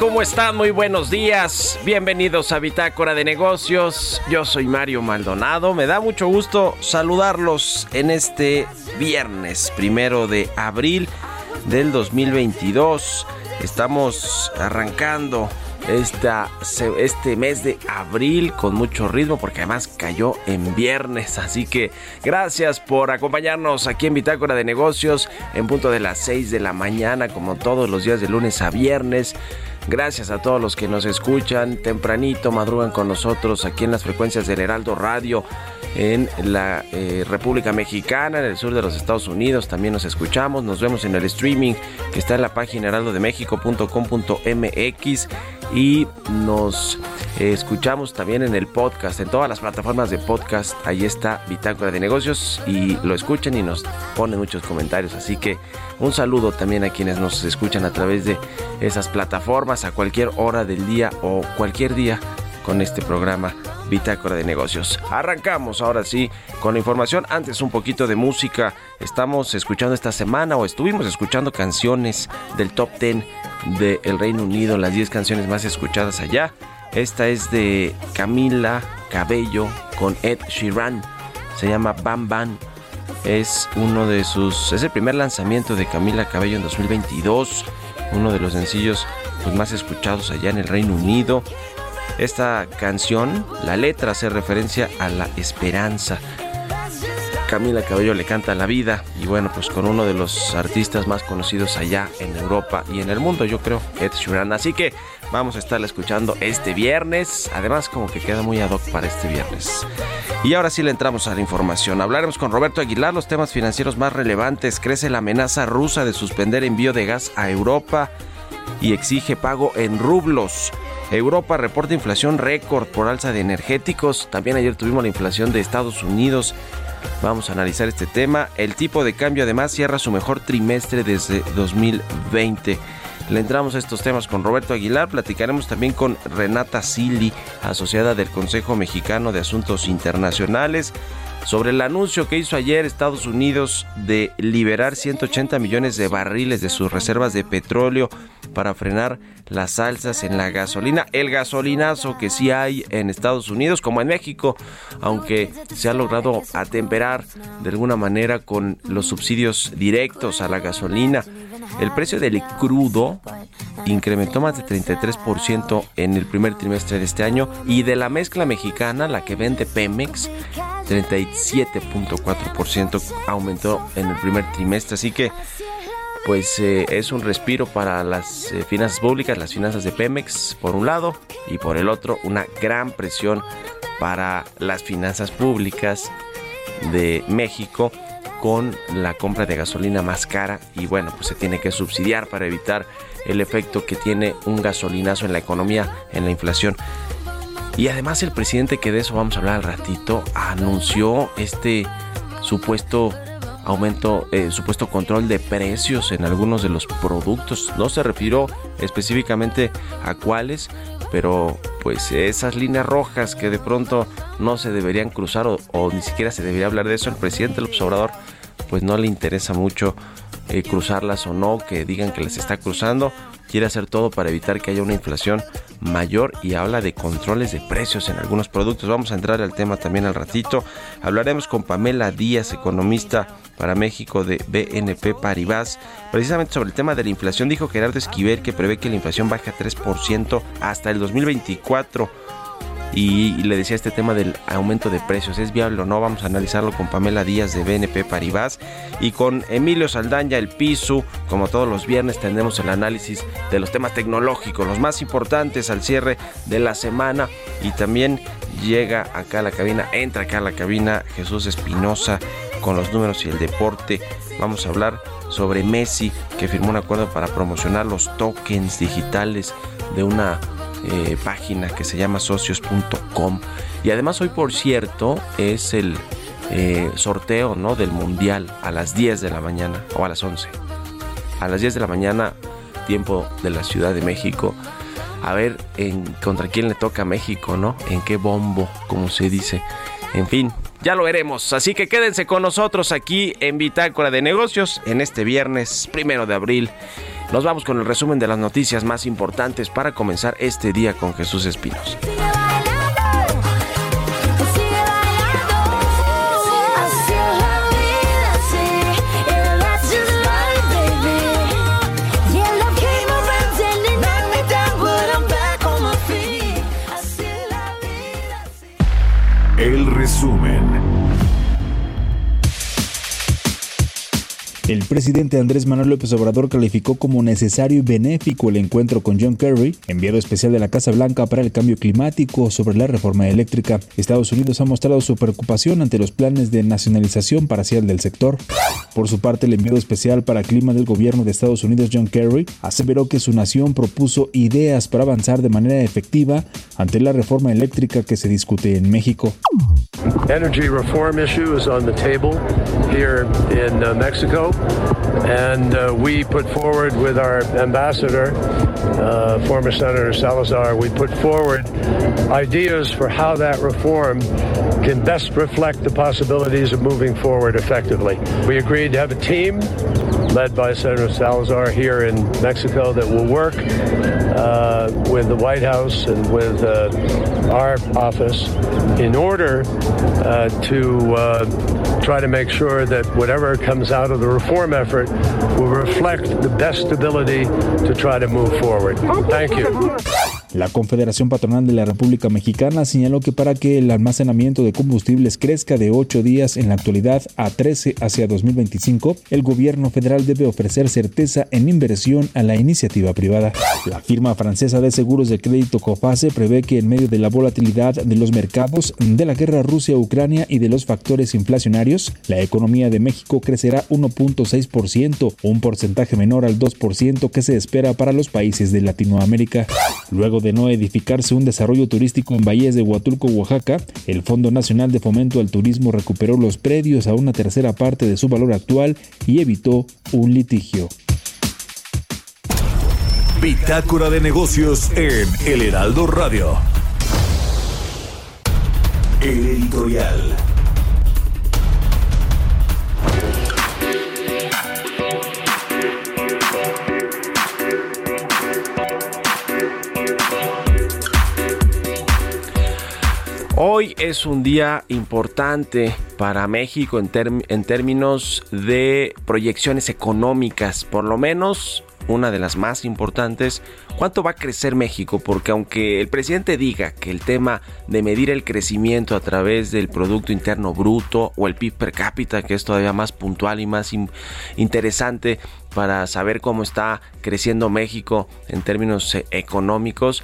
¿Cómo están? Muy buenos días. Bienvenidos a Bitácora de Negocios. Yo soy Mario Maldonado. Me da mucho gusto saludarlos en este viernes primero de abril del 2022. Estamos arrancando este mes de abril con mucho ritmo porque además cayó en viernes. Así que gracias por acompañarnos aquí en Bitácora de Negocios en punto de las 6 de la mañana como todos los días de lunes a viernes. Gracias a todos los que nos escuchan. Tempranito, madrugan con nosotros aquí en las frecuencias del Heraldo Radio en la eh, República Mexicana, en el sur de los Estados Unidos. También nos escuchamos, nos vemos en el streaming que está en la página heraldodemexico.com.mx y nos eh, escuchamos también en el podcast, en todas las plataformas de podcast. Ahí está Bitácora de Negocios y lo escuchan y nos ponen muchos comentarios. Así que un saludo también a quienes nos escuchan a través de esas plataformas a cualquier hora del día o cualquier día con este programa Bitácora de Negocios. Arrancamos ahora sí con la información. Antes un poquito de música. Estamos escuchando esta semana o estuvimos escuchando canciones del top 10 del Reino Unido, las 10 canciones más escuchadas allá. Esta es de Camila Cabello con Ed Sheeran. Se llama Bam Bam. Es uno de sus. Es el primer lanzamiento de Camila Cabello en 2022. Uno de los sencillos pues, más escuchados allá en el Reino Unido. Esta canción, la letra hace referencia a la esperanza. Camila Cabello le canta la vida y bueno, pues con uno de los artistas más conocidos allá en Europa y en el mundo, yo creo, Ed Sheeran. Así que vamos a estarla escuchando este viernes. Además, como que queda muy ad hoc para este viernes. Y ahora sí le entramos a la información. Hablaremos con Roberto Aguilar los temas financieros más relevantes. Crece la amenaza rusa de suspender envío de gas a Europa y exige pago en rublos. Europa reporta inflación récord por alza de energéticos. También ayer tuvimos la inflación de Estados Unidos. Vamos a analizar este tema. El tipo de cambio además cierra su mejor trimestre desde 2020. Le entramos a estos temas con Roberto Aguilar. Platicaremos también con Renata Sili, asociada del Consejo Mexicano de Asuntos Internacionales, sobre el anuncio que hizo ayer Estados Unidos de liberar 180 millones de barriles de sus reservas de petróleo para frenar las alzas en la gasolina. El gasolinazo que sí hay en Estados Unidos como en México, aunque se ha logrado atemperar de alguna manera con los subsidios directos a la gasolina. El precio del crudo incrementó más de 33% en el primer trimestre de este año y de la mezcla mexicana, la que vende Pemex, 37.4% aumentó en el primer trimestre. Así que pues eh, es un respiro para las eh, finanzas públicas, las finanzas de Pemex por un lado y por el otro una gran presión para las finanzas públicas de México con la compra de gasolina más cara y bueno pues se tiene que subsidiar para evitar el efecto que tiene un gasolinazo en la economía, en la inflación. Y además el presidente, que de eso vamos a hablar al ratito, anunció este supuesto aumento, eh, supuesto control de precios en algunos de los productos. No se refirió específicamente a cuáles, pero pues esas líneas rojas que de pronto no se deberían cruzar o, ni siquiera se debería hablar de eso, el presidente el observador pues no le interesa mucho eh, cruzarlas o no, que digan que las está cruzando quiere hacer todo para evitar que haya una inflación mayor y habla de controles de precios en algunos productos. Vamos a entrar al tema también al ratito. Hablaremos con Pamela Díaz, economista para México de BNP Paribas, precisamente sobre el tema de la inflación. Dijo Gerardo Esquivel que prevé que la inflación baje a 3% hasta el 2024 y, le decía este tema del aumento de precios. ¿Es viable o no? Vamos a analizarlo con Pamela Díaz de BNP Paribas y con Emilio Saldaña, el piso. Como todos los viernes tendremos el análisis de los temas tecnológicos, los más importantes al cierre de la semana y también llega acá a la cabina, entra acá a la cabina Jesús Espinosa con los números y el deporte. Vamos a hablar sobre Messi que firmó un acuerdo para promocionar los tokens digitales de una eh, página que se llama socios.com. Y además hoy, por cierto, es el eh, sorteo ¿no? del Mundial a las 10 de la mañana o a las 11. A las 10 de la mañana, tiempo de la Ciudad de México. A ver en, contra quién le toca a México, ¿no? En qué bombo, como se dice. En fin, ya lo veremos. Así que quédense con nosotros aquí en Bitácora de Negocios en este viernes primero de abril. Nos vamos con el resumen de las noticias más importantes para comenzar este día con Jesús Espinos. El presidente Andrés Manuel López Obrador calificó como necesario y benéfico el encuentro con John Kerry, enviado especial de la Casa Blanca para el cambio climático sobre la reforma eléctrica. Estados Unidos ha mostrado su preocupación ante los planes de nacionalización parcial del sector. Por su parte, el enviado especial para clima del gobierno de Estados Unidos, John Kerry, aseveró que su nación propuso ideas para avanzar de manera efectiva ante la reforma eléctrica que se discute en México. Energy reform issue is on the table here in uh, Mexico. And uh, we put forward with our ambassador, uh, former Senator Salazar, we put forward ideas for how that reform can best reflect the possibilities of moving forward effectively. We agreed to have a team led by Senator Salazar here in Mexico that will work uh, with the White House and with uh, our office in order uh, to uh, try to make sure that whatever comes out of the reform effort will reflect the best ability to try to move forward. Thank you. La Confederación Patronal de la República Mexicana señaló que para que el almacenamiento de combustibles crezca de 8 días en la actualidad a 13 hacia 2025, el gobierno federal debe ofrecer certeza en inversión a la iniciativa privada. La firma francesa de seguros de crédito COFASE prevé que en medio de la volatilidad de los mercados, de la guerra Rusia-Ucrania y de los factores inflacionarios, la economía de México crecerá 1.6%, un porcentaje menor al 2% que se espera para los países de Latinoamérica. Luego de no edificarse un desarrollo turístico en Bahías de Huatulco, Oaxaca, el Fondo Nacional de Fomento al Turismo recuperó los predios a una tercera parte de su valor actual y evitó un litigio. Bitácora de negocios en El Heraldo Radio. El editorial. Hoy es un día importante para México en, términos de proyecciones económicas, por lo menos una de las más importantes, ¿cuánto va a crecer México? Porque aunque el presidente diga que el tema de medir el crecimiento a través del Producto Interno Bruto o el PIB per cápita, que es todavía más puntual y más interesante para saber cómo está creciendo México en términos eh, económicos,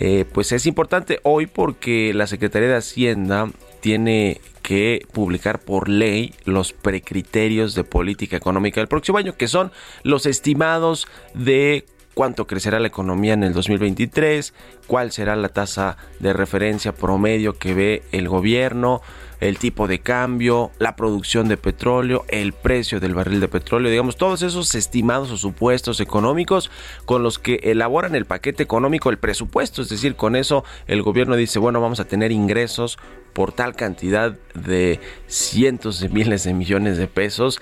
eh, pues es importante hoy porque la Secretaría de Hacienda tiene que publicar por ley los precriterios de política económica del próximo año, que son los estimados de cuánto crecerá la economía en el 2023, cuál será la tasa de referencia promedio que ve el gobierno, el tipo de cambio, la producción de petróleo, el precio del barril de petróleo, digamos, todos esos estimados o supuestos económicos con los que elaboran el paquete económico, el presupuesto, es decir, con eso el gobierno dice, bueno, vamos a tener ingresos por tal cantidad de cientos de miles de millones de pesos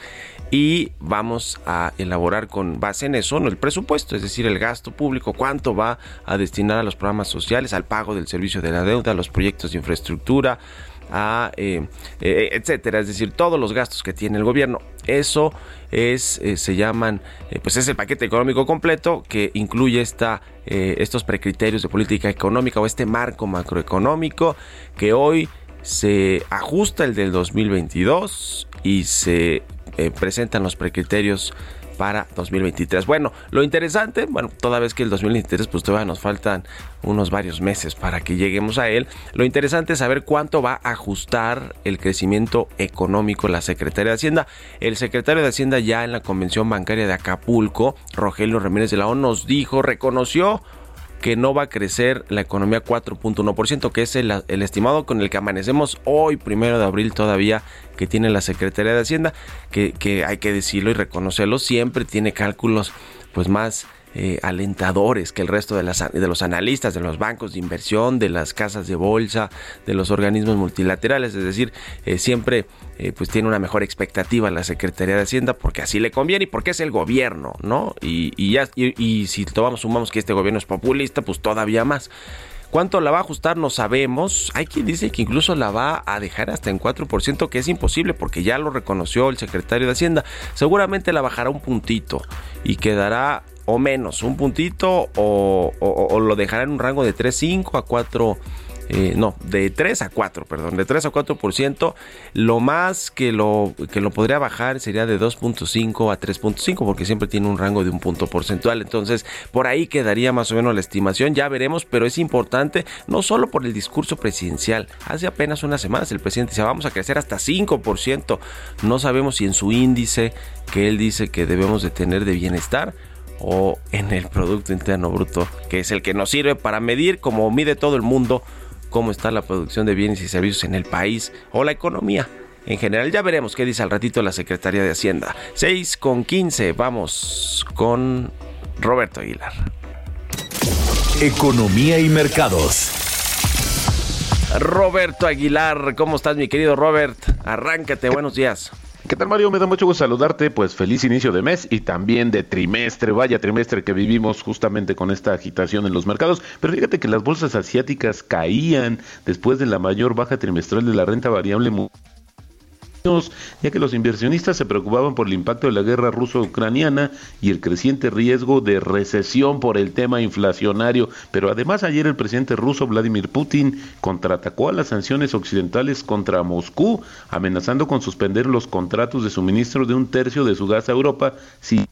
y vamos a elaborar con base en eso el presupuesto, es decir, el gasto público, cuánto va a destinar a los programas sociales, al pago del servicio de la deuda, a los proyectos de infraestructura, a eh, eh, etcétera, es decir, todos los gastos que tiene el gobierno. Eso es, eh, se llaman, pues es el paquete económico completo que incluye esta, estos precriterios de política económica o este marco macroeconómico que hoy se ajusta el del 2022 y se presentan los precriterios para 2023. Bueno, lo interesante, bueno, toda vez que el 2023 pues todavía nos faltan unos varios meses para que lleguemos a él, lo interesante es saber cuánto va a ajustar el crecimiento económico la Secretaría de Hacienda. El secretario de Hacienda ya en la Convención Bancaria de Acapulco, Rogelio Ramírez de la O, nos dijo, reconoció que no va a crecer la economía 4.1%, que es el, estimado con el que amanecemos hoy, primero de abril todavía, que tiene la Secretaría de Hacienda, que, que hay que decirlo y reconocerlo, siempre tiene cálculos pues más eh, alentadores que el resto de, las, de los analistas, de los bancos de inversión, de las casas de bolsa, de los organismos multilaterales. Es decir, eh, siempre eh, pues tiene una mejor expectativa la Secretaría de Hacienda porque así le conviene y porque es el gobierno, ¿no? Y, ya, y, si tomamos, sumamos que este gobierno es populista, pues todavía más. ¿Cuánto la va a ajustar? No sabemos. Hay quien dice que incluso la va a dejar hasta en 4%, que es imposible porque ya lo reconoció el secretario de Hacienda. Seguramente la bajará un puntito y quedará o menos, un puntito o, lo dejará en un rango de 3.5 a 4. Eh, no, de 3 a 4, perdón, de 3 a 4%. Lo más que lo, que lo podría bajar sería de 2.5 a 3.5, porque siempre tiene un rango de un punto porcentual. Entonces, por ahí quedaría más o menos la estimación. Ya veremos, pero es importante no solo por el discurso presidencial. Hace apenas unas semanas el presidente dice, vamos a crecer hasta 5%. No sabemos si en su índice que él dice que debemos de tener de bienestar o en el Producto Interno Bruto, que es el que nos sirve para medir, como mide todo el mundo, cómo está la producción de bienes y servicios en el país o la economía. En general, ya veremos qué dice al ratito la Secretaría de Hacienda. 6 con 15, vamos con Roberto Aguilar. Economía y mercados. Roberto Aguilar, ¿cómo estás mi querido Robert? Arráncate, buenos días. ¿Qué tal Mario? Me da mucho gusto saludarte, pues feliz inicio de mes y también de trimestre, vaya trimestre que vivimos justamente con esta agitación en los mercados, pero fíjate que las bolsas asiáticas caían después de la mayor baja trimestral de la renta variable ya que los inversionistas se preocupaban por el impacto de la guerra ruso-ucraniana y el creciente riesgo de recesión por el tema inflacionario. Pero además ayer el presidente ruso Vladimir Putin contraatacó a las sanciones occidentales contra Moscú, amenazando con suspender los contratos de suministro de un tercio de su gas a Europa si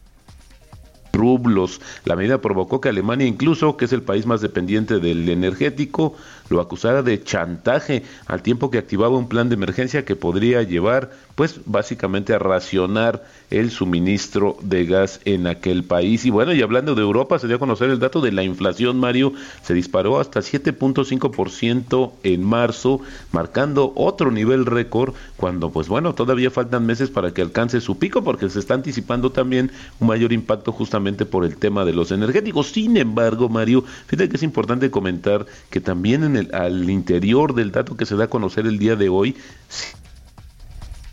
rublos. La medida provocó que Alemania, incluso, que es el país más dependiente del energético, lo acusara de chantaje al tiempo que activaba un plan de emergencia que podría llevar pues básicamente a racionar el suministro de gas en aquel país. Y bueno, y hablando de Europa, se dio a conocer el dato de la inflación, Mario, se disparó hasta 7.5% en marzo, marcando otro nivel récord, cuando pues bueno, todavía faltan meses para que alcance su pico, porque se está anticipando también un mayor impacto justamente por el tema de los energéticos. Sin embargo, Mario, fíjate que es importante comentar que también en el, al interior del dato que se da a conocer el día de hoy,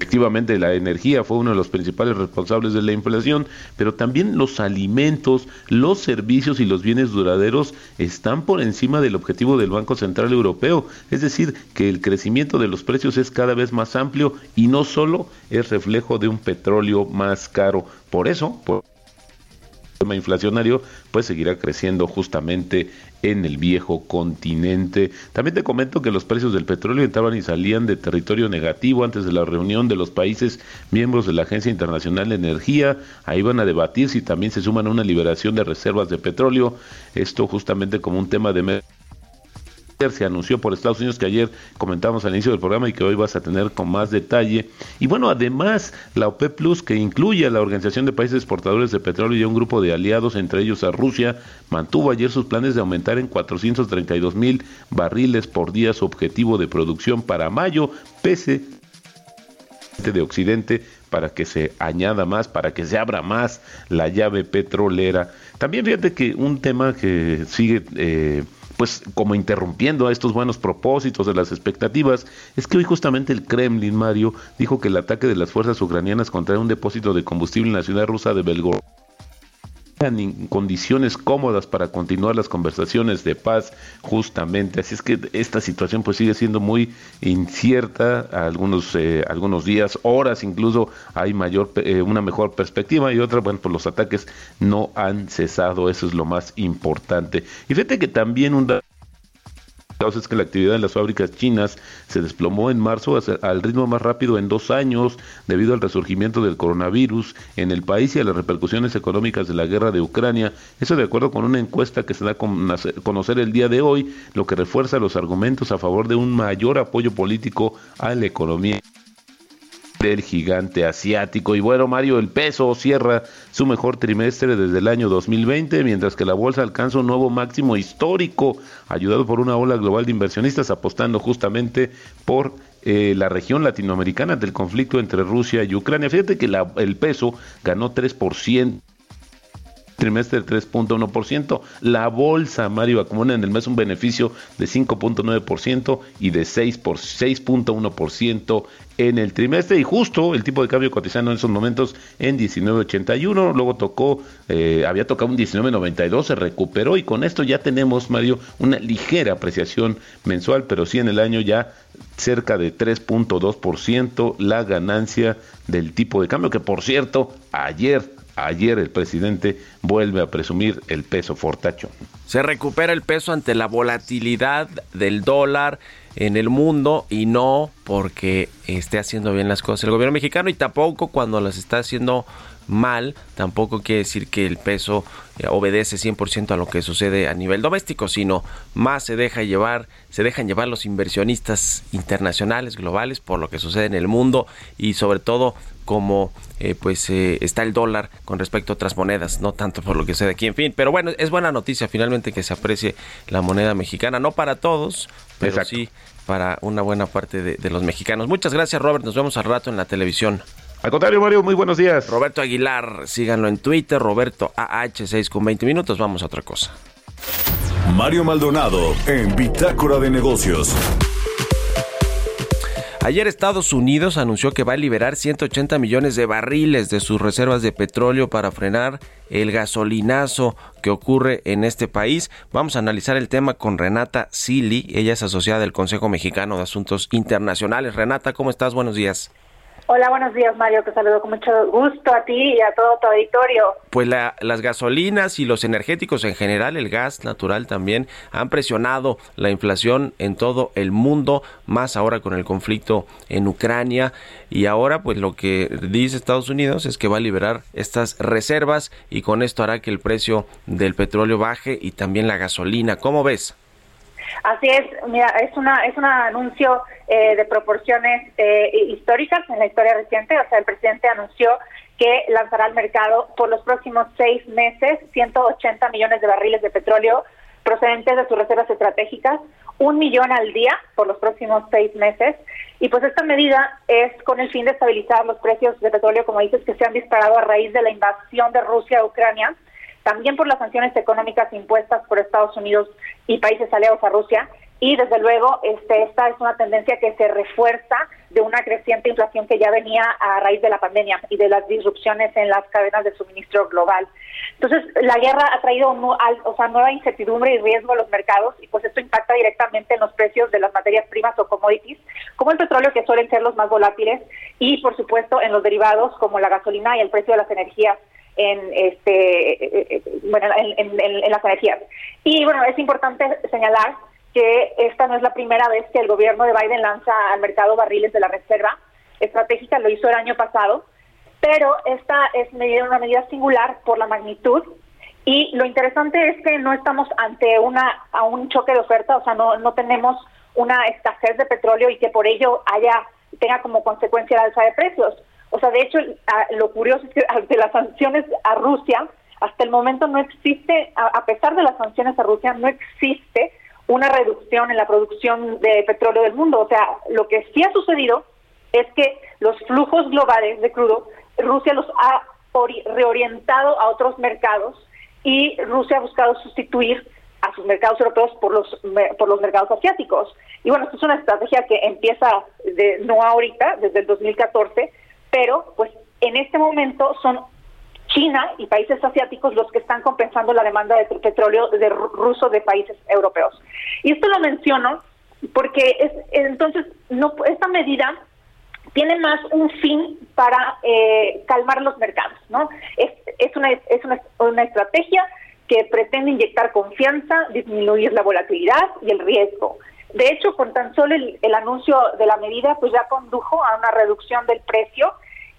Efectivamente, la energía fue uno de los principales responsables de la inflación, pero también los alimentos, los servicios y los bienes duraderos están por encima del objetivo del Banco Central Europeo. Es decir, que el crecimiento de los precios es cada vez más amplio y no solo es reflejo de un petróleo más caro. Por eso, por tema inflacionario pues seguirá creciendo justamente en el viejo continente. También te comento que los precios del petróleo entraban y salían de territorio negativo antes de la reunión de los países miembros de la Agencia Internacional de Energía. Ahí van a debatir si también se suman a una liberación de reservas de petróleo. Esto justamente como un tema de se anunció por Estados Unidos que ayer comentamos al inicio del programa y que hoy vas a tener con más detalle. Y bueno, además la OPEP Plus, que incluye a la Organización de Países Exportadores de Petróleo y a un grupo de aliados, entre ellos a Rusia, mantuvo ayer sus planes de aumentar en 432 mil barriles por día su objetivo de producción para mayo, pese de Occidente para que se añada más, para que se abra más la llave petrolera. También fíjate que un tema que sigue eh, pues como interrumpiendo a estos buenos propósitos de las expectativas, es que hoy justamente el Kremlin, Mario, dijo que el ataque de las fuerzas ucranianas contra un depósito de combustible en la ciudad rusa de Belgorod en condiciones cómodas para continuar las conversaciones de paz justamente. Así es que esta situación pues sigue siendo muy incierta algunos eh, algunos días horas incluso hay mayor eh, una mejor perspectiva y otra bueno pues los ataques no han cesado. Eso es lo más importante. Y fíjate que también un causa es que la actividad en las fábricas chinas se desplomó en marzo al ritmo más rápido en dos años debido al resurgimiento del coronavirus en el país y a las repercusiones económicas de la guerra de Ucrania. Eso de acuerdo con una encuesta que se da a conocer el día de hoy, lo que refuerza los argumentos a favor de un mayor apoyo político a la economía del gigante asiático. Y bueno, Mario, el peso cierra su mejor trimestre desde el año 2020, mientras que la bolsa alcanza un nuevo máximo histórico, ayudado por una ola global de inversionistas apostando justamente por eh, la región latinoamericana del conflicto entre Rusia y Ucrania. Fíjate que el peso ganó 3% trimestre 3.1%. La bolsa, Mario, acumula en el mes un beneficio de 5.9% y de 6 por 6.1% en el trimestre y justo el tipo de cambio cotizando en esos momentos en 19.81, luego tocó, eh, había tocado un 19.92, se recuperó y con esto ya tenemos, Mario, una ligera apreciación mensual, pero sí en el año ya cerca de 3.2% la ganancia del tipo de cambio, que por cierto, ayer Ayer el presidente vuelve a presumir el peso fortacho. Se recupera el peso ante la volatilidad del dólar en el mundo y no porque esté haciendo bien las cosas el gobierno mexicano y tampoco cuando las está haciendo mal, tampoco quiere decir que el peso eh, obedece 100% a lo que sucede a nivel doméstico, sino más se deja llevar, se dejan llevar los inversionistas internacionales, globales por lo que sucede en el mundo y sobre todo como eh, pues eh, está el dólar con respecto a otras monedas, no tanto por lo que sucede aquí, en fin, pero bueno, es buena noticia finalmente que se aprecie la moneda mexicana, no para todos, pero sí para una buena parte de, de los mexicanos. Muchas gracias Robert, nos vemos al rato en la televisión. Al contrario, Mario, muy buenos días. Roberto Aguilar, síganlo en Twitter, Roberto AH6 con 20 minutos. Vamos a otra cosa. Mario Maldonado en Bitácora de Negocios. Ayer Estados Unidos anunció que va a liberar 180 millones de barriles de sus reservas de petróleo para frenar el gasolinazo que ocurre en este país. Vamos a analizar el tema con Renata Sili, ella es asociada del Consejo Mexicano de Asuntos Internacionales. Renata, ¿cómo estás? Buenos días. Hola, buenos días Mario, te saludo con mucho gusto a ti y a todo tu auditorio. Pues las gasolinas y los energéticos en general, el gas natural también, han presionado la inflación en todo el mundo, más ahora con el conflicto en Ucrania y ahora pues lo que dice Estados Unidos es que va a liberar estas reservas y con esto hará que el precio del petróleo baje y también la gasolina. ¿Cómo ves? Así es, mira, es una es un anuncio eh, de proporciones eh, históricas en la historia reciente. O sea, el presidente anunció que lanzará al mercado por los próximos seis meses 180 millones de barriles de petróleo procedentes de sus reservas estratégicas, un millón al día por los próximos seis meses. Y pues esta medida es con el fin de estabilizar los precios de petróleo, como dices, que se han disparado a raíz de la invasión de Rusia a Ucrania también por las sanciones económicas impuestas por Estados Unidos y países aliados a Rusia. Y desde luego, este, esta es una tendencia que se refuerza de una creciente inflación que ya venía a raíz de la pandemia y de las disrupciones en las cadenas de suministro global. Entonces, la guerra ha traído o sea, nueva incertidumbre y riesgo a los mercados y pues esto impacta directamente en los precios de las materias primas o commodities, como el petróleo, que suelen ser los más volátiles, y por supuesto en los derivados como la gasolina y el precio de las energías en este bueno en, en, las energías. Y bueno, es importante señalar que esta no es la primera vez que el gobierno de Biden lanza al mercado barriles de la reserva estratégica, lo hizo el año pasado, pero esta es una medida singular por la magnitud y lo interesante es que no estamos ante una a un choque de oferta, o sea, no, no tenemos una escasez de petróleo y que por ello haya tenga como consecuencia la alza de precios. O sea, de hecho, lo curioso es que ante las sanciones a Rusia, hasta el momento no existe, a pesar de las sanciones a Rusia, no existe una reducción en la producción de petróleo del mundo. O sea, lo que sí ha sucedido es que los flujos globales de crudo, Rusia los ha reorientado a otros mercados y Rusia ha buscado sustituir a sus mercados europeos por los por los mercados asiáticos. Y bueno, esto es una estrategia que empieza de no ahorita, desde el 2014, pero pues en este momento son China y países asiáticos los que están compensando la demanda de petróleo de ruso de países europeos. Y esto lo menciono porque es entonces no esta medida tiene más un fin para eh, calmar los mercados, ¿no? Es, una, es una, estrategia que pretende inyectar confianza, disminuir la volatilidad y el riesgo. De hecho, con tan solo el, anuncio de la medida, pues ya condujo a una reducción del precio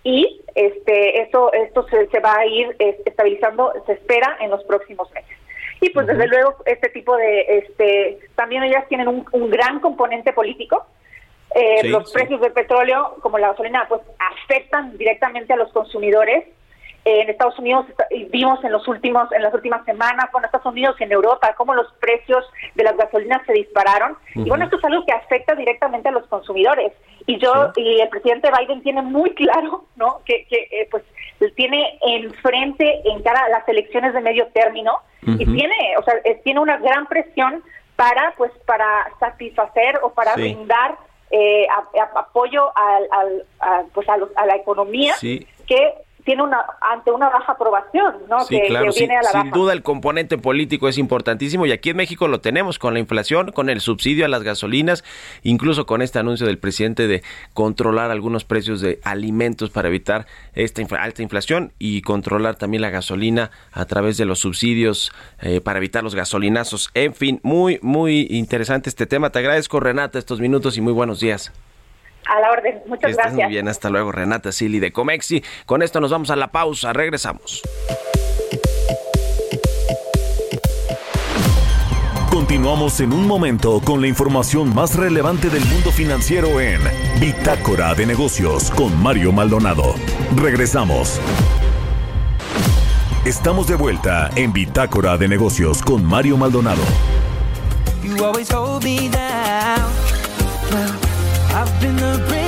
y este eso esto se, se va a ir estabilizando, se espera en los próximos meses. Y pues desde luego este tipo de este también ellas tienen un, un gran componente político eh, los precios del petróleo, como la gasolina, pues afectan directamente a los consumidores. en Estados Unidos vimos en los últimos, en las últimas semanas, con Estados Unidos y en Europa, cómo los precios de las gasolinas se dispararon. Y bueno, esto es algo que afecta directamente a los consumidores. Y yo y el presidente Biden tiene muy claro, ¿no? Que, que eh, pues tiene enfrente en cara a las elecciones de medio término y tiene, o sea, tiene una gran presión para, pues, para satisfacer o para brindar eh, apoyo al, al, pues a, los, a la economía que tiene una ante una baja aprobación, ¿no? que, viene a la sin duda el componente político es importantísimo y aquí en México lo tenemos con la inflación, con el subsidio a las gasolinas, incluso con este anuncio del presidente de controlar algunos precios de alimentos para evitar esta alta inflación y controlar también la gasolina a través de los subsidios eh, para evitar los gasolinazos. En fin, muy muy interesante este tema. Te agradezco Renata estos minutos y muy buenos días. A la orden, muchas Estás gracias. Muy bien, hasta luego, Renata Sili de Comexi. Con esto nos vamos a la pausa, regresamos. Continuamos en un momento con la información más relevante del mundo financiero en Bitácora de Negocios con Mario Maldonado. Regresamos. Estamos de vuelta en Bitácora de Negocios con Mario Maldonado. I've been the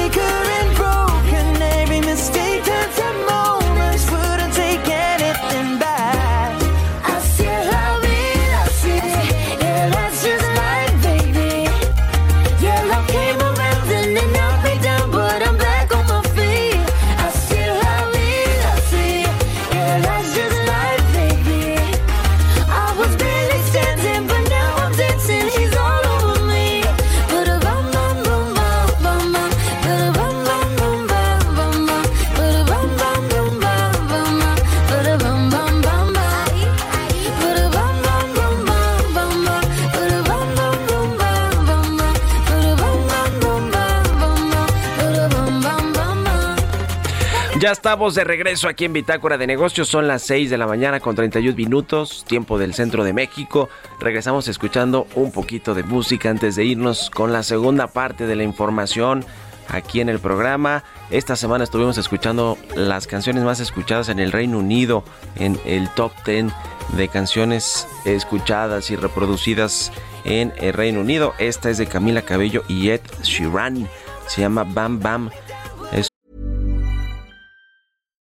de regreso aquí en Bitácora de Negocios. Son las 6 de la mañana con 31 minutos, tiempo del centro de México. Regresamos escuchando un poquito de música antes de irnos con la segunda parte de la información aquí en el programa. Esta semana estuvimos escuchando las canciones más escuchadas en el Reino Unido en el top 10 de canciones escuchadas y reproducidas en el Reino Unido. Esta es de Camila Cabello y Ed Sheeran. Se llama Bam Bam.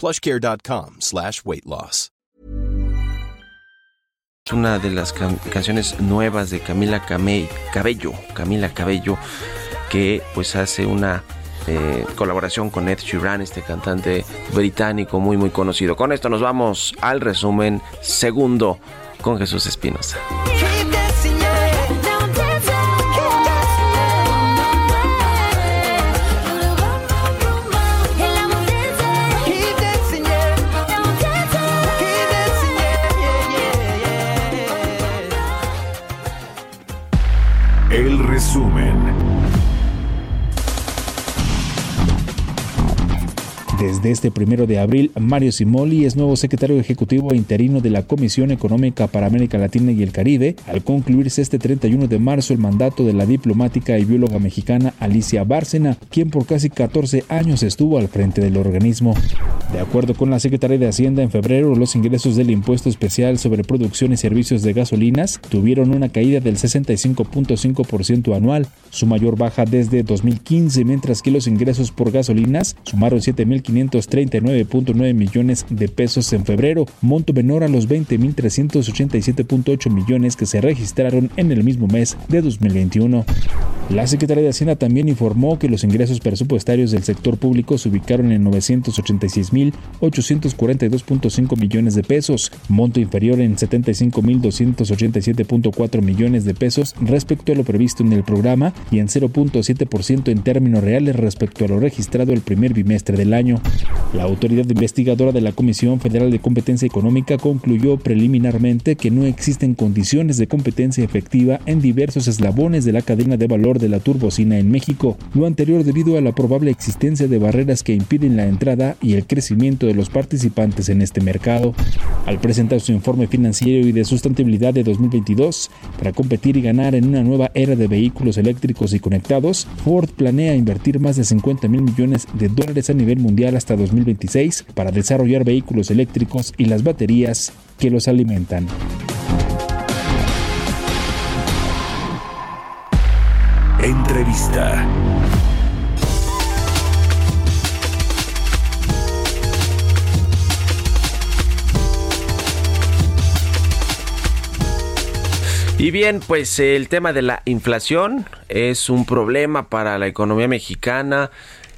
plushcare.com slash weight loss. una de las canciones nuevas de Camila Cabello, Camila Cabello, que pues hace una eh, colaboración con Ed Sheeran, este cantante británico muy muy conocido. Con esto nos vamos al resumen segundo con Jesús Espinosa. Desde este primero de abril, Mario Simoli es nuevo secretario ejecutivo e interino de la Comisión Económica para América Latina y el Caribe, al concluirse este 31 de marzo el mandato de la diplomática y bióloga mexicana Alicia Bárcena, quien por casi 14 años estuvo al frente del organismo. De acuerdo con la Secretaría de Hacienda, en febrero los ingresos del impuesto especial sobre producción y servicios de gasolinas tuvieron una caída del 65.5% anual, su mayor baja desde 2015, mientras que los ingresos por gasolinas sumaron 7.500 539.9 millones de pesos en febrero, monto menor a los 20.387.8 millones que se registraron en el mismo mes de 2021. La Secretaría de Hacienda también informó que los ingresos presupuestarios del sector público se ubicaron en 986.842.5 millones de pesos, monto inferior en 75.287.4 millones de pesos respecto a lo previsto en el programa y en 0.7% en términos reales respecto a lo registrado el primer bimestre del año. La autoridad investigadora de la Comisión Federal de Competencia Económica concluyó preliminarmente que no existen condiciones de competencia efectiva en diversos eslabones de la cadena de valor de la turbocina en México, lo anterior debido a la probable existencia de barreras que impiden la entrada y el crecimiento de los participantes en este mercado. Al presentar su informe financiero y de sustentabilidad de 2022, para competir y ganar en una nueva era de vehículos eléctricos y conectados, Ford planea invertir más de 50 mil millones de dólares a nivel mundial hasta 2026 para desarrollar vehículos eléctricos y las baterías que los alimentan. Entrevista. Y bien, pues el tema de la inflación es un problema para la economía mexicana.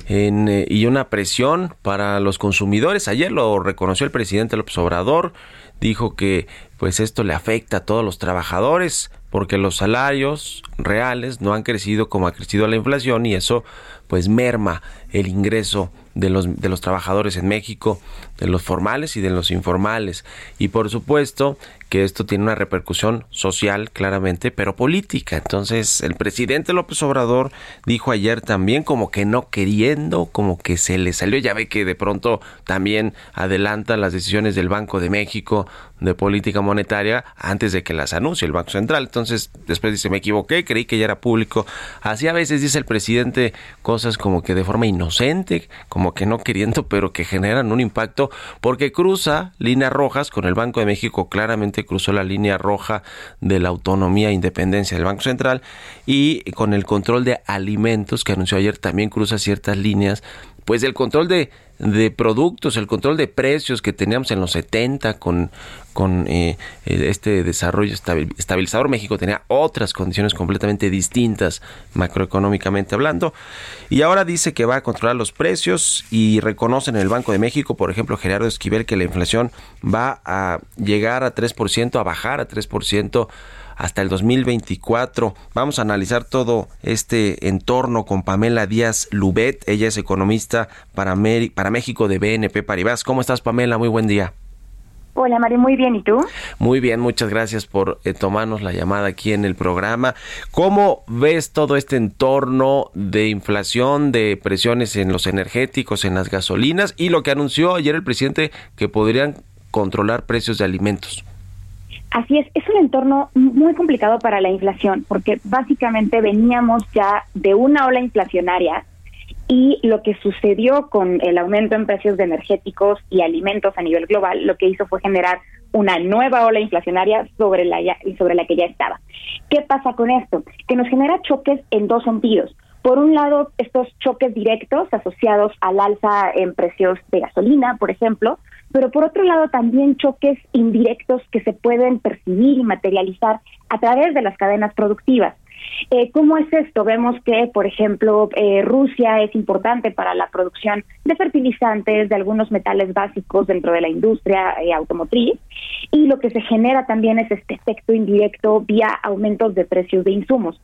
Eh, y una presión para los consumidores. Ayer lo reconoció el presidente López Obrador, dijo que pues esto le afecta a todos los trabajadores porque los salarios reales no han crecido como ha crecido la inflación y eso pues merma el ingreso de los, de los trabajadores en México, de los formales y de los informales. Y por supuesto que esto tiene una repercusión social claramente, pero política. Entonces el presidente López Obrador dijo ayer también como que no queriendo, como que se le salió, ya ve que de pronto también adelanta las decisiones del Banco de México de política monetaria antes de que las anuncie el Banco Central. Entonces después dice, me equivoqué, creí que ya era público. Así a veces dice el presidente como que de forma inocente, como que no queriendo, pero que generan un impacto porque cruza líneas rojas con el Banco de México, claramente cruzó la línea roja de la autonomía e independencia del Banco Central y con el control de alimentos que anunció ayer también cruza ciertas líneas pues el control de, de productos, el control de precios que teníamos en los 70 con, con eh, este desarrollo estabilizador. México tenía otras condiciones completamente distintas macroeconómicamente hablando. Y ahora dice que va a controlar los precios y reconocen en el Banco de México, por ejemplo, Gerardo Esquivel, que la inflación va a llegar a 3%, a bajar a 3% hasta el 2024. Vamos a analizar todo este entorno con Pamela Díaz Lubet. Ella es economista para, para México de BNP Paribas. ¿Cómo estás, Pamela? Muy buen día. Hola Mario, muy bien, ¿y tú? Muy bien, muchas gracias por eh, tomarnos la llamada aquí en el programa. ¿Cómo ves todo este entorno de inflación, de presiones en los energéticos, en las gasolinas y lo que anunció ayer el presidente que podrían controlar precios de alimentos? Así es, es un entorno muy complicado para la inflación, porque básicamente veníamos ya de una ola inflacionaria y lo que sucedió con el aumento en precios de energéticos y alimentos a nivel global, lo que hizo fue generar una nueva ola inflacionaria sobre la, sobre la que ya estaba. ¿Qué pasa con esto? Que nos genera choques en dos sentidos. Por un lado, estos choques directos asociados al alza en precios de gasolina, por ejemplo, pero por otro lado también choques indirectos que se pueden percibir y materializar a través de las cadenas productivas. Eh, ¿Cómo es esto? Vemos que, por ejemplo, eh, Rusia es importante para la producción de fertilizantes, de algunos metales básicos dentro de la industria eh, automotriz, y lo que se genera también es este efecto indirecto vía aumentos de precios de insumos.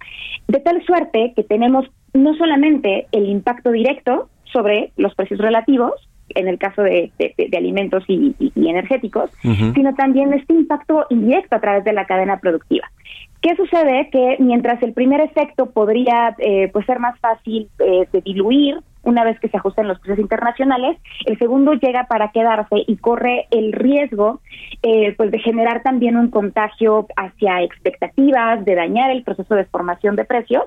De tal suerte que tenemos no solamente el impacto directo sobre los precios relativos, en el caso de, alimentos y, energéticos, sino también este impacto indirecto a través de la cadena productiva. ¿Qué sucede? Que mientras el primer efecto podría eh, pues ser más fácil eh, de diluir una vez que se ajusten los precios internacionales, el segundo llega para quedarse y corre el riesgo eh, pues de generar también un contagio hacia expectativas, de dañar el proceso de formación de precios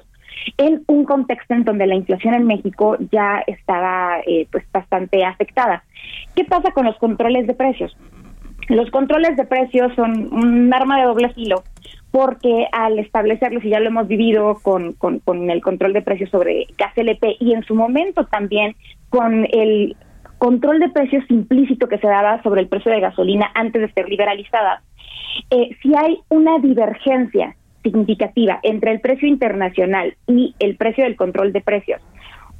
en un contexto en donde la inflación en México ya estaba pues bastante afectada. ¿Qué pasa con los controles de precios? Los controles de precios son un arma de doble filo porque al establecerlos, y ya lo hemos vivido con, con, el control de precios sobre gas LP y en su momento también con el control de precios implícito que se daba sobre el precio de gasolina antes de ser liberalizada, eh, si hay una divergencia significativa entre el precio internacional y el precio del control de precios,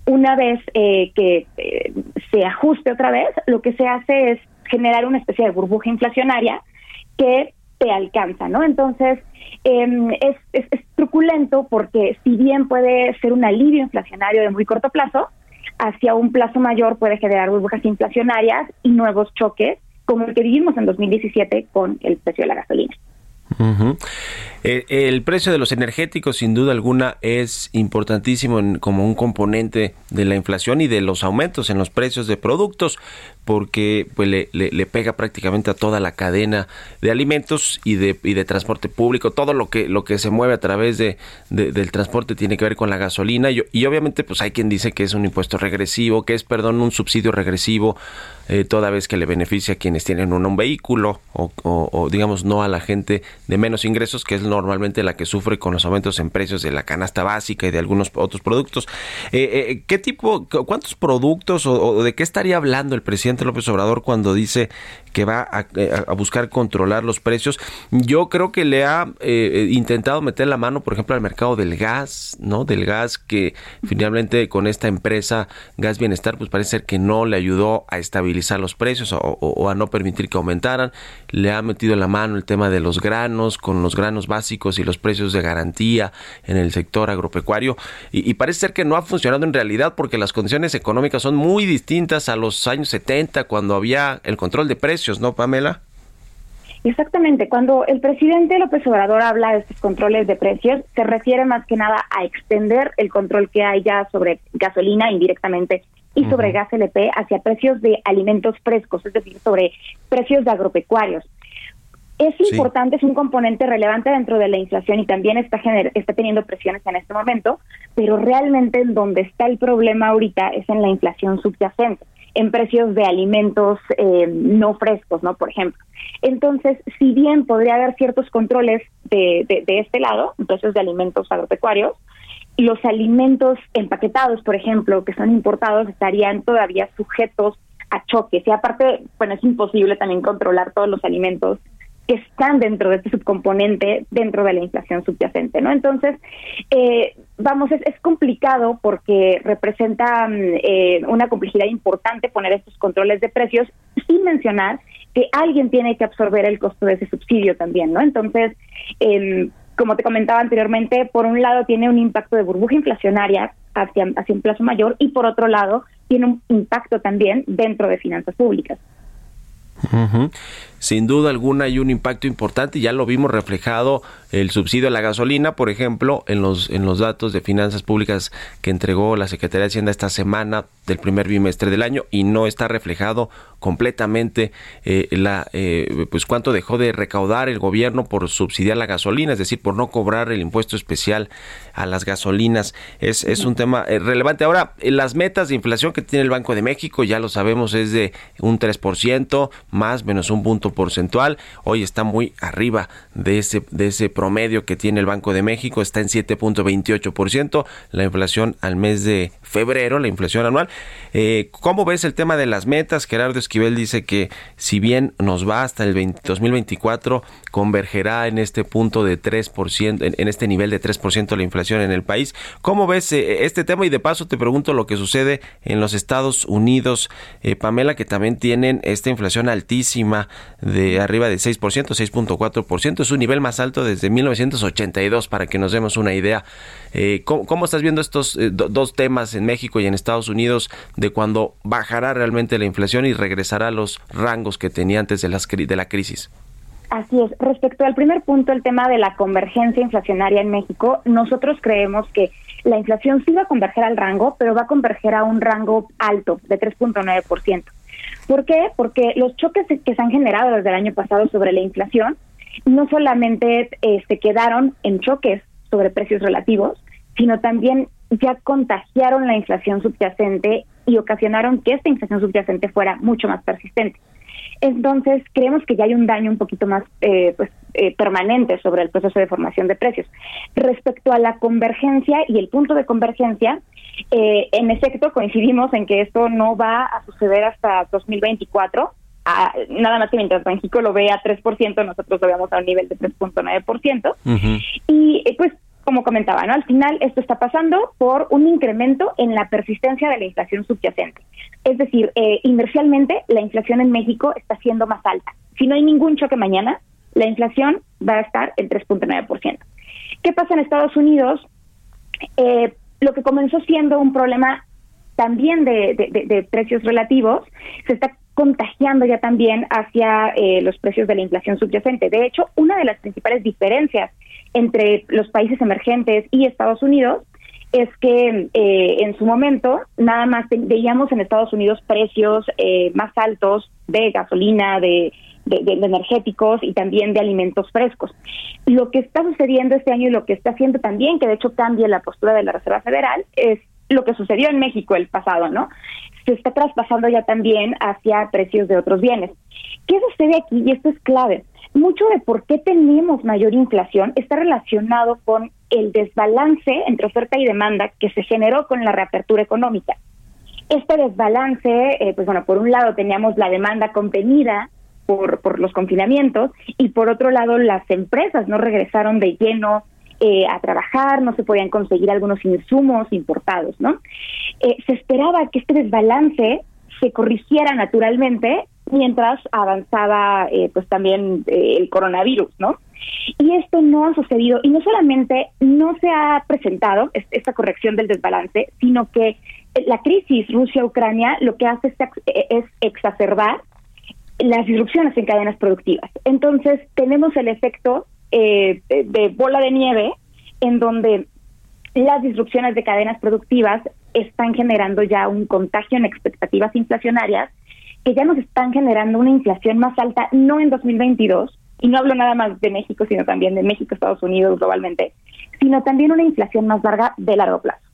una vez eh, que eh, se ajuste otra vez, lo que se hace es generar una especie de burbuja inflacionaria que te alcanza, ¿no? Entonces, em, es, truculento porque si bien puede ser un alivio inflacionario de muy corto plazo, hacia un plazo mayor puede generar burbujas inflacionarias y nuevos choques, como el que vivimos en 2017 con el precio de la gasolina. Eh, el precio de los energéticos, sin duda alguna, es importantísimo como un componente de la inflación y de los aumentos en los precios de productos, porque pues, le, pega prácticamente a toda la cadena de alimentos y de, y de transporte público. Todo lo que, lo que se mueve a través de, del transporte tiene que ver con la gasolina. Y, y, obviamente, pues hay quien dice que es un impuesto regresivo, que es, perdón, un subsidio regresivo, eh, toda vez que le beneficia a quienes tienen un, vehículo o, o, digamos, no a la gente de menos ingresos, que es normalmente la que sufre con los aumentos en precios de la canasta básica y de algunos otros productos. Eh, eh, ¿Qué tipo, cuántos productos o, de qué estaría hablando el presidente López Obrador cuando dice que va a, eh, buscar controlar los precios? Yo creo que le ha intentado meter la mano, por ejemplo, al mercado del gas, ¿no? Del gas que finalmente con esta empresa Gas Bienestar, pues parece ser que no le ayudó a estabilizar los precios o a no permitir que aumentaran. Le ha metido la mano el tema de los granos, con los granos básicos y los precios de garantía en el sector agropecuario y, parece ser que no ha funcionado en realidad porque las condiciones económicas son muy distintas a los años 70 cuando había el control de precios, ¿no, Pamela? Exactamente, cuando el presidente López Obrador habla de estos controles de precios, se refiere más que nada a extender el control que hay ya sobre gasolina indirectamente y sobre gas LP hacia precios de alimentos frescos, es decir, sobre precios de agropecuarios. Es importante, es un componente relevante dentro de la inflación y también está, está teniendo presiones en este momento, pero realmente en donde está el problema ahorita es en la inflación subyacente, en precios de alimentos eh, no frescos, ¿no? Por ejemplo. Entonces, si bien podría haber ciertos controles de, de, este lado, precios de alimentos agropecuarios, los alimentos empaquetados, por ejemplo, que son importados, estarían todavía sujetos a choques. Y aparte, bueno, es imposible también controlar todos los alimentos que están dentro de este subcomponente dentro de la inflación subyacente, ¿no? Entonces, eh, vamos, es, complicado porque representa mm, eh, una complejidad importante poner estos controles de precios sin mencionar que alguien tiene que absorber el costo de ese subsidio también, ¿no? Entonces, em, como te comentaba anteriormente, por un lado tiene un impacto de burbuja inflacionaria hacia, hacia un plazo mayor y por otro lado tiene un impacto también dentro de finanzas públicas. Sin duda alguna hay un impacto importante ya lo vimos reflejado el subsidio a la gasolina, por ejemplo, en los, en los datos de finanzas públicas que entregó la Secretaría de Hacienda esta semana del primer bimestre del año y no está reflejado completamente eh, la eh, pues cuánto dejó de recaudar el gobierno por subsidiar la gasolina, es decir, por no cobrar el impuesto especial a las gasolinas. Es, es un tema eh, relevante. Ahora, las metas de inflación que tiene el Banco de México, ya lo sabemos, es de un 3%, más menos un punto porcentual. Hoy está muy arriba de ese, de ese promedio que tiene el Banco de México, está en 7.28%. La inflación al mes de febrero, la inflación anual. Eh, ¿Cómo ves el tema de las metas? Gerardo Esquivel dice que si bien nos va hasta el 2024, convergerá en este punto de 3%, en, en este nivel de 3% la inflación en el país. ¿Cómo ves eh, este tema? Y de paso te pregunto lo que sucede en los Estados Unidos, eh, Pamela, que también tienen esta inflación altísima de arriba de 6%, 6.4%. Es un nivel más alto desde 1982, para que nos demos una idea. Eh, ¿cómo, estás viendo estos dos temas en México y en Estados Unidos de cuando bajará realmente la inflación y regresará a los rangos que tenía antes de, las, de la crisis? Así es. Respecto al primer punto, el tema de la convergencia inflacionaria en México, nosotros creemos que la inflación sí va a converger al rango, pero va a converger a un rango alto de 3.9%. ¿Por qué? Porque los choques que se han generado desde el año pasado sobre la inflación no solamente se quedaron en choques sobre precios relativos, sino también ya contagiaron la inflación subyacente y ocasionaron que esta inflación subyacente fuera mucho más persistente. Entonces, creemos que ya hay un daño un poquito más eh, pues, eh, permanente sobre el proceso de formación de precios. Respecto a la convergencia y el punto de convergencia, eh, en efecto, coincidimos en que esto no va a suceder hasta 2024. Ah, nada más que mientras México lo ve a 3%, nosotros lo veamos a un nivel de 3.9%. Y pues como comentaba, ¿no? Al final esto está pasando por un incremento en la persistencia de la inflación subyacente. Es decir, eh, la inflación en México está siendo más alta. Si no hay ningún choque mañana, la inflación va a estar en 3.9%. ¿Qué pasa en Estados Unidos? Eh, lo que comenzó siendo un problema también de, precios relativos, se está contagiando ya también hacia eh, los precios de la inflación subyacente. De hecho, una de las principales diferencias entre los países emergentes y Estados Unidos es que eh, en su momento nada más veíamos en Estados Unidos precios eh, más altos de gasolina, de, energéticos y también de alimentos frescos. Lo que está sucediendo este año y lo que está haciendo también, que de hecho cambia la postura de la Reserva Federal, es lo que sucedió en México el pasado, ¿no? Se está traspasando ya también hacia precios de otros bienes. ¿Qué sucede aquí? Y esto es clave mucho de por qué tenemos mayor inflación está relacionado con el desbalance entre oferta y demanda que se generó con la reapertura económica. Este desbalance, eh, pues bueno, por un lado teníamos la demanda contenida por, por los confinamientos y por otro lado las empresas no regresaron de lleno eh, a trabajar, no se podían conseguir algunos insumos importados, ¿no? Eh, se esperaba que este desbalance se corrigiera naturalmente mientras avanzaba eh, pues también eh, el coronavirus, ¿no? Y esto no ha sucedido y no solamente no se ha presentado esta corrección del desbalance, sino que la crisis Rusia-Ucrania lo que hace es, exacerbar las disrupciones en cadenas productivas. Entonces tenemos el efecto eh, de bola de nieve en donde las disrupciones de cadenas productivas están generando ya un contagio en expectativas inflacionarias que ya nos están generando una inflación más alta, no en 2022, y no hablo nada más de México, sino también de México, Estados Unidos, globalmente, sino también una inflación más larga de largo plazo.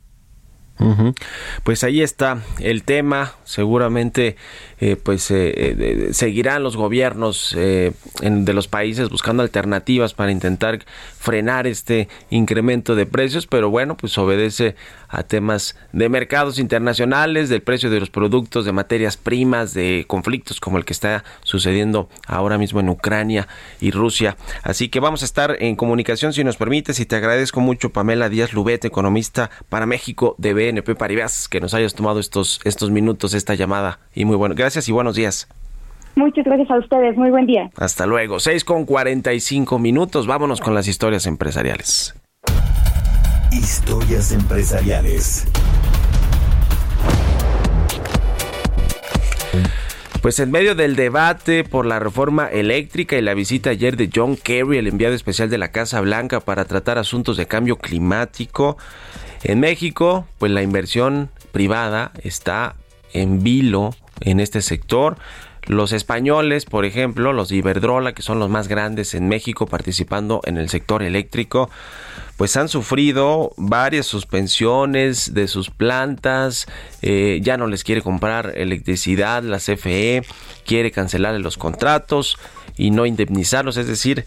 Pues ahí está el tema. Seguramente, eh, pues eh, eh, seguirán los gobiernos de los países buscando alternativas para intentar frenar este incremento de precios, pero bueno, pues obedece a temas de mercados internacionales, del precio de los productos, de materias primas, de conflictos como el que está sucediendo ahora mismo en Ucrania y Rusia. Así que vamos a estar en comunicación si nos permites y te agradezco mucho Pamela Díaz Lubet, economista para México de BNP Paribas, que nos hayas tomado estos, estos minutos, esta llamada. Y muy bueno, gracias y buenos días. Muchas gracias a ustedes, muy buen día. Hasta luego, 6 con 45 minutos, vámonos con las historias empresariales. Historias empresariales. Pues en medio del debate por la reforma eléctrica y la visita ayer de John Kerry, el enviado especial de la Casa Blanca para tratar asuntos de cambio climático, en México, pues la inversión privada está en vilo en este sector. Los españoles, por ejemplo, los de Iberdrola, que son los más grandes en México participando en el sector eléctrico, pues han sufrido varias suspensiones de sus plantas, eh, ya no les quiere comprar electricidad, la CFE quiere cancelar los contratos y no indemnizarlos, es decir,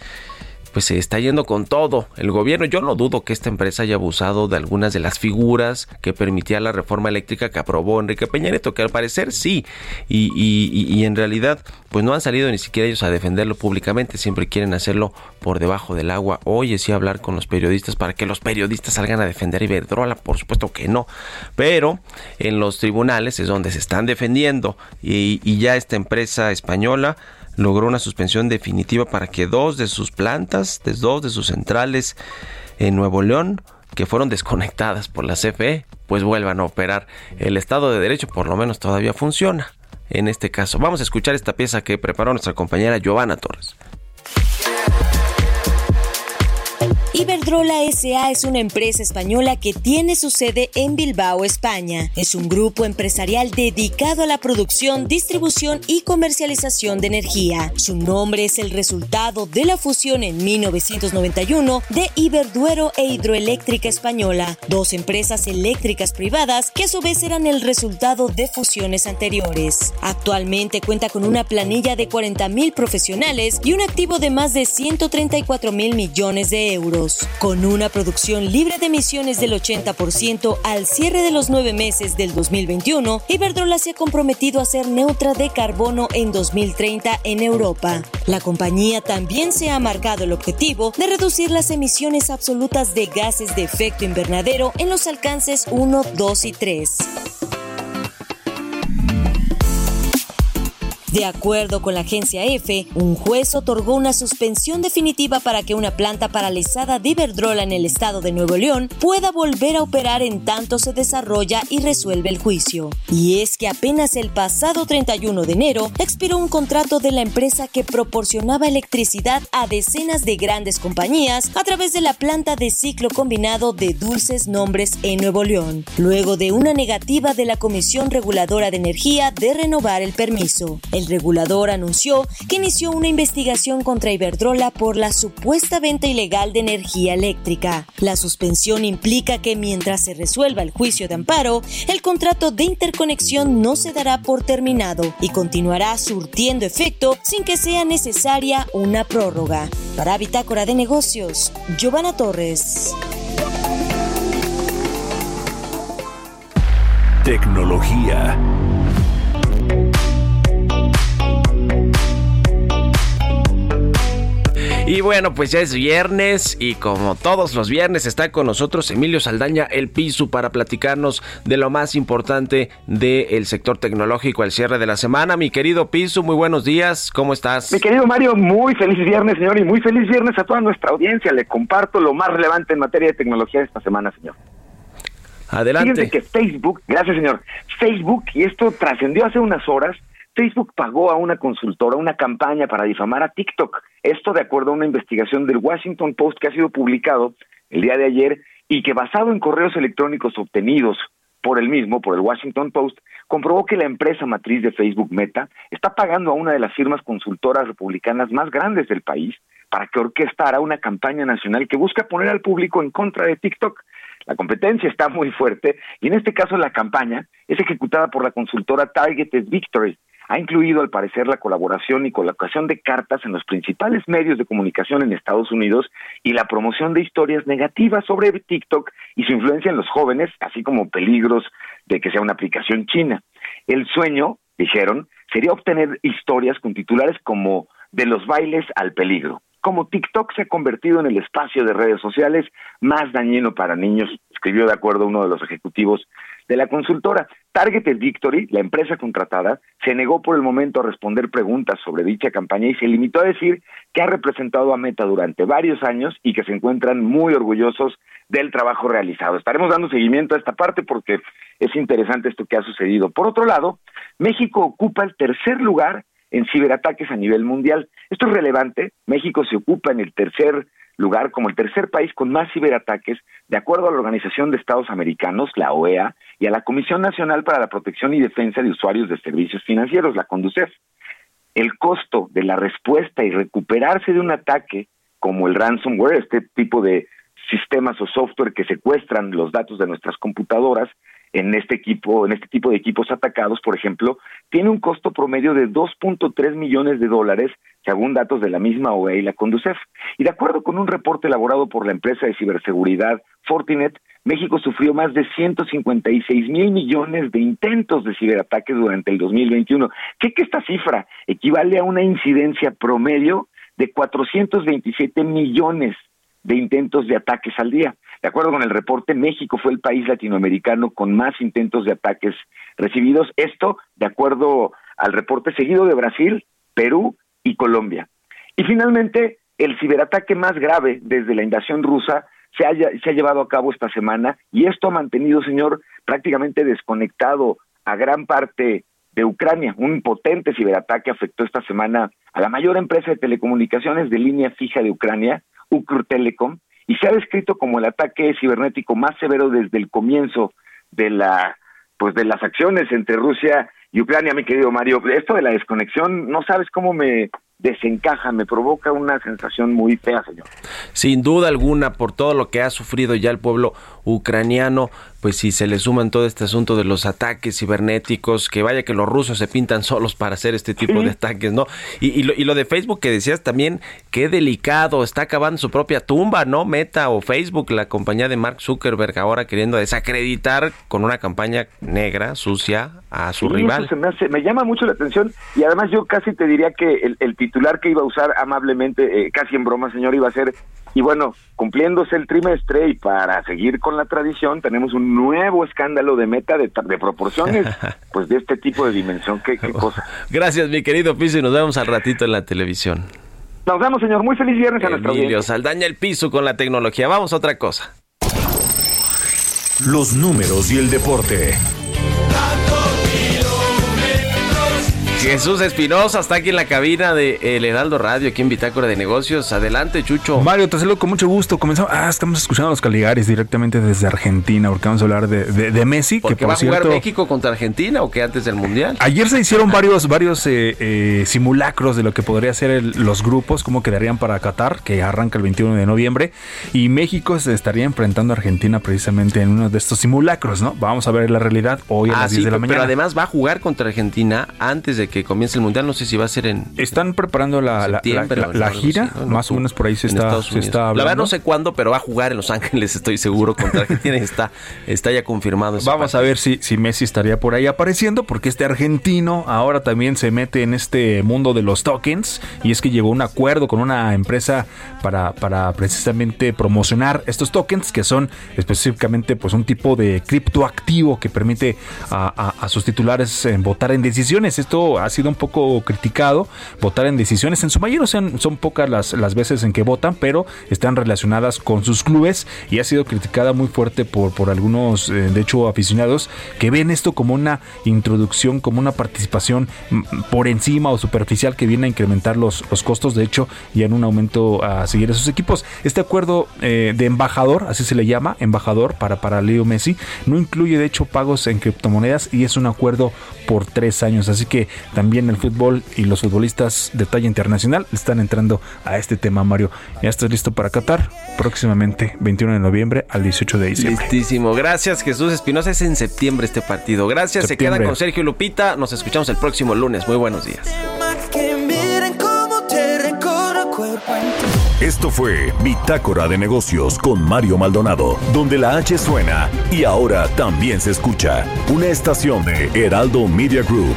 pues se está yendo con todo el gobierno. Yo no dudo que esta empresa haya abusado de algunas de las figuras que permitía la reforma eléctrica que aprobó Enrique Peña Nieto, que al parecer sí, y, y, en realidad pues no han salido ni siquiera ellos a defenderlo públicamente, siempre quieren hacerlo por debajo del agua. Oye, sí hablar con los periodistas para que los periodistas salgan a defender a Iberdrola, por supuesto que no, pero en los tribunales es donde se están defendiendo. Y, y ya esta empresa española logró una suspensión definitiva para que dos de sus plantas, de dos de sus centrales en Nuevo León, que fueron desconectadas por la CFE, pues vuelvan a operar. El Estado de Derecho por lo menos todavía funciona en este caso. Vamos a escuchar esta pieza que preparó nuestra compañera Giovanna Torres. Iberdrola SA es una empresa española que tiene su sede en Bilbao, España. Es un grupo empresarial dedicado a la producción, distribución y comercialización de energía. Su nombre es el resultado de la fusión en 1991 de Iberduero e Hidroeléctrica Española, dos empresas eléctricas privadas que a su vez eran el resultado de fusiones anteriores. Actualmente cuenta con una planilla de 40.000 profesionales y un activo de más de 134 mil millones de euros con una producción libre de emisiones del 80% al cierre de los nueve meses del 2021, Iberdrola se ha comprometido a ser neutra de carbono en 2030 en Europa. La compañía también se ha marcado el objetivo de reducir las emisiones absolutas de gases de efecto invernadero en los alcances 1, 2 y 3. De acuerdo con la agencia EFE, un juez otorgó una suspensión definitiva para que una planta paralizada de Iberdrola en el estado de Nuevo León pueda volver a operar en tanto se desarrolla y resuelve el juicio. Y es que apenas el pasado 31 de enero expiró un contrato de la empresa que proporcionaba electricidad a decenas de grandes compañías a través de la planta de ciclo combinado de Dulces Nombres en Nuevo León, luego de una negativa de la Comisión Reguladora de Energía de renovar el permiso. Regulador anunció que inició una investigación contra Iberdrola por la supuesta venta ilegal de energía eléctrica. La suspensión implica que mientras se resuelva el juicio de amparo, el contrato de interconexión no se dará por terminado y continuará surtiendo efecto sin que sea necesaria una prórroga. Para Bitácora de Negocios, Giovanna Torres. Tecnología. Y bueno, pues ya es viernes y como todos los viernes está con nosotros Emilio Saldaña, el Piso, para platicarnos de lo más importante del sector tecnológico al cierre de la semana. Mi querido Piso, muy buenos días, ¿cómo estás? Mi querido Mario, muy feliz viernes, señor, y muy feliz viernes a toda nuestra audiencia. Le comparto lo más relevante en materia de tecnología esta semana, señor. Adelante. Fíjense que Facebook, gracias señor, Facebook, y esto trascendió hace unas horas, Facebook pagó a una consultora una campaña para difamar a TikTok. Esto de acuerdo a una investigación del Washington Post que ha sido publicado el día de ayer y que basado en correos electrónicos obtenidos por el mismo, por el Washington Post, comprobó que la empresa matriz de Facebook Meta está pagando a una de las firmas consultoras republicanas más grandes del país para que orquestara una campaña nacional que busca poner al público en contra de TikTok. La competencia está muy fuerte y en este caso la campaña es ejecutada por la consultora Targeted Victory, ha incluido al parecer la colaboración y colocación de cartas en los principales medios de comunicación en Estados Unidos y la promoción de historias negativas sobre TikTok y su influencia en los jóvenes, así como peligros de que sea una aplicación china. El sueño, dijeron, sería obtener historias con titulares como de los bailes al peligro. Como TikTok se ha convertido en el espacio de redes sociales más dañino para niños, escribió de acuerdo uno de los ejecutivos de la consultora. Targeted Victory, la empresa contratada, se negó por el momento a responder preguntas sobre dicha campaña y se limitó a decir que ha representado a Meta durante varios años y que se encuentran muy orgullosos del trabajo realizado. Estaremos dando seguimiento a esta parte porque es interesante esto que ha sucedido. Por otro lado, México ocupa el tercer lugar en ciberataques a nivel mundial. Esto es relevante. México se ocupa en el tercer lugar como el tercer país con más ciberataques, de acuerdo a la Organización de Estados Americanos, la OEA, y a la Comisión Nacional para la Protección y Defensa de Usuarios de Servicios Financieros, la CONDUCEF. El costo de la respuesta y recuperarse de un ataque como el ransomware, este tipo de sistemas o software que secuestran los datos de nuestras computadoras en este equipo, en este tipo de equipos atacados, por ejemplo, tiene un costo promedio de 2.3 millones de dólares, según datos de la misma OEA y la Conducef. Y de acuerdo con un reporte elaborado por la empresa de ciberseguridad Fortinet, México sufrió más de 156 mil millones de intentos de ciberataques durante el 2021. ¿Qué que esta cifra equivale a una incidencia promedio de 427 millones de intentos de ataques al día. De acuerdo con el reporte, México fue el país latinoamericano con más intentos de ataques recibidos. Esto, de acuerdo al reporte seguido de Brasil, Perú y Colombia. Y finalmente, el ciberataque más grave desde la invasión rusa se, se ha llevado a cabo esta semana y esto ha mantenido, señor, prácticamente desconectado a gran parte de Ucrania. Un potente ciberataque afectó esta semana a la mayor empresa de telecomunicaciones de línea fija de Ucrania, Telecom y se ha descrito como el ataque cibernético más severo desde el comienzo de la pues de las acciones entre Rusia y Ucrania, mi querido Mario. Esto de la desconexión, no sabes cómo me desencaja, me provoca una sensación muy fea, señor. Sin duda alguna, por todo lo que ha sufrido ya el pueblo ucraniano, pues si se le suman todo este asunto de los ataques cibernéticos, que vaya que los rusos se pintan solos para hacer este tipo de ataques, ¿no? Y, lo, y, lo, de Facebook que decías también, qué delicado, está acabando su propia tumba, ¿no? Meta o Facebook, la compañía de Mark Zuckerberg ahora queriendo desacreditar con una campaña negra, sucia, a su rival. Eso me, hace, me llama mucho la atención y además yo casi te diría que el, el titular que iba a usar amablemente, eh, casi en broma, señor, iba a ser, y bueno, cumpliéndose el trimestre y para seguir con la tradición, tenemos un nuevo escándalo de meta de, de proporciones, pues de este tipo de dimensión. ¿Qué, qué cosa? Gracias, mi querido Piso, y nos vemos al ratito en la televisión. Nos vemos, señor. Muy feliz viernes a nuestra Emilio Saldaña el piso con la tecnología. Vamos a otra cosa. Los números y el deporte. Jesús Espinosa está aquí en la cabina de El Heraldo Radio, aquí en Bitácora de Negocios. Adelante, Chucho. Mario, te saludo con mucho gusto. Comenzamos. Ah, estamos escuchando a los Caligaris directamente desde Argentina, porque vamos a hablar de, de, Messi. que va a jugar México contra Argentina o que antes del Mundial? Ayer se hicieron varios, varios eh, eh, simulacros de lo que podría ser el, los grupos, cómo quedarían para Qatar, que arranca el 21 de noviembre. Y México se estaría enfrentando a Argentina precisamente en uno de estos simulacros, ¿no? Vamos a ver la realidad hoy a ah, las 10 de la mañana. Pero además va a jugar contra Argentina antes de que comience el mundial. No sé si va a ser en. Están preparando la, la, la, gira, más o menos por ahí se está, se está hablando. La verdad no sé cuándo, pero va a jugar en Los Ángeles, estoy seguro, contra Argentina. está, está ya confirmado. Vamos a ver si, si Messi estaría por ahí apareciendo, porque este argentino ahora también se mete en este mundo de los tokens. Y es que llegó un acuerdo con una empresa para, para precisamente promocionar estos tokens, que son específicamente pues un tipo de criptoactivo que permite a, a, a sus titulares eh, votar en decisiones. Esto ha sido un poco criticado, votar en decisiones. En su mayoría son, son pocas las, las veces en que votan, pero están relacionadas con sus clubes y ha sido criticada muy fuerte por, por algunos, eh, de hecho, aficionados que ven esto como una introducción, como una participación mm, por encima o superficial que viene a incrementar los, los costos, de hecho, y en un aumento a seguir esos equipos. Este acuerdo eh, de embajador, así se le llama, embajador para, para Leo Messi, no incluye de hecho pagos en criptomonedas y es un acuerdo por tres años, así que también el fútbol y los futbolistas de talla internacional están entrando a este tema, Mario. ¿Ya estás listo para Qatar? Próximamente, 21 de noviembre al 18 de diciembre. Listísimo. Gracias, Jesús Espinosa. Es en septiembre este partido. Gracias. Septiembre. Se quedan con Sergio Lupita. Nos escuchamos el próximo lunes. Muy buenos días. Esto fue Bitácora de Negocios con Mario Maldonado, donde la H suena y ahora también se escucha. Una estación de Heraldo Media Group.